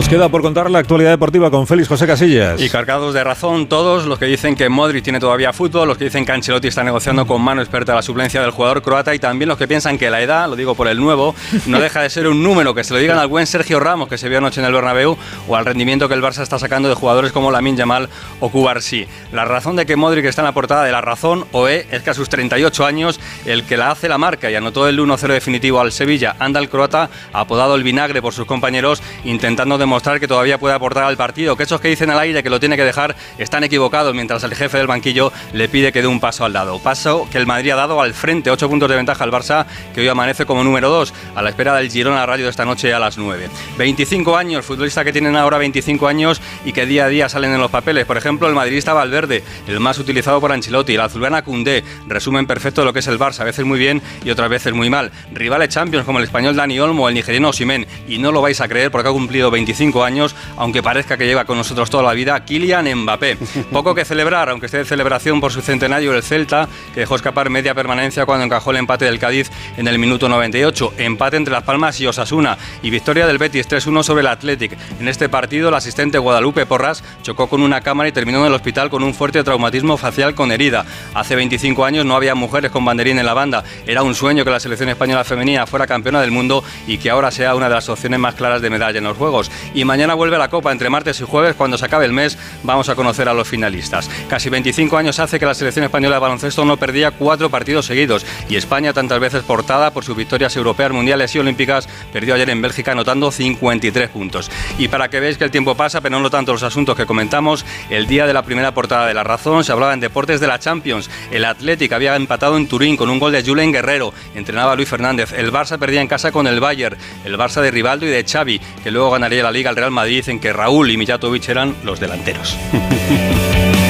Nos queda por contar la actualidad deportiva con Félix José Casillas. Y cargados de razón todos los que dicen que Modric tiene todavía fútbol, los que dicen que Ancelotti está negociando con mano experta la suplencia del jugador croata y también los que piensan que la edad, lo digo por el nuevo, no deja de ser un número, que se lo digan al buen Sergio Ramos que se vio anoche en el Bernabéu o al rendimiento que el Barça está sacando de jugadores como Lamin Yamal o Cubarsí. La razón de que Modric está en la portada de la razón OE es que a sus 38 años el que la hace la marca y anotó el 1-0 definitivo al Sevilla, anda el croata, apodado el vinagre por sus compañeros, intentando demostrar que todavía puede aportar al partido, que esos que dicen al aire que lo tiene que dejar están equivocados, mientras el jefe del banquillo le pide que dé un paso al lado. Paso que el Madrid ha dado al frente, 8 puntos de ventaja al Barça, que hoy amanece como número 2, a la espera del Girona Radio de esta noche a las 9. 25 años, futbolistas que tienen ahora 25 años y que día a día salen en los papeles. Por ejemplo, el madridista Valverde, el más utilizado por Ancelotti, la azulana Cundé, resumen perfecto de lo que es el Barça, a veces muy bien y otras veces muy mal. Rivales Champions como el español Dani Olmo el nigeriano Osimen, y no lo vais a creer porque ha cumplido 25 años, aunque parezca que lleva con nosotros toda la vida, Kylian Mbappé. Poco que celebrar, aunque esté de celebración por su centenario el Celta, que dejó escapar media permanencia cuando encajó el empate del Cádiz en el minuto 98. Empate entre Las Palmas y Osasuna y victoria del Betis 3-1 sobre el Athletic. En este partido, el asistente Guadalupe Porras chocó con una cámara y terminó en el hospital con un fuerte traumatismo facial con herida. Hace 25 años no había mujeres con banderín en la banda. Era un sueño que la selección española femenina fuera campeona del mundo y que ahora sea una de las opciones más claras de medalla en los Juegos. Y mañana vuelve la Copa entre martes y jueves. Cuando se acabe el mes, vamos a conocer a los finalistas. Casi 25 años hace que la selección española de baloncesto no perdía cuatro partidos seguidos y España, tantas veces portada por sus victorias europeas, mundiales y olímpicas, perdió ayer en Bélgica anotando 53 puntos. Y para que veáis que el tiempo pasa, pero no tanto los asuntos que comentamos, el día de la primera portada de La Razón se hablaba en deportes de la Champions. El Athletic había empatado en Turín con un gol de Julen Guerrero, entrenaba Luis Fernández. El Barça perdía en casa con el Bayern, el Barça de Rivaldo y de Xavi, que luego ganaría la Liga al Real Madrid en que Raúl y Mijatovic eran los delanteros.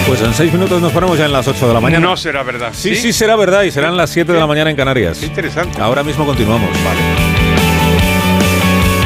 Pues en seis minutos nos ponemos ya en las 8 de la mañana. No será verdad. Sí, sí, será verdad y serán las 7 de la mañana en Canarias. Qué interesante. Ahora mismo continuamos. Vale.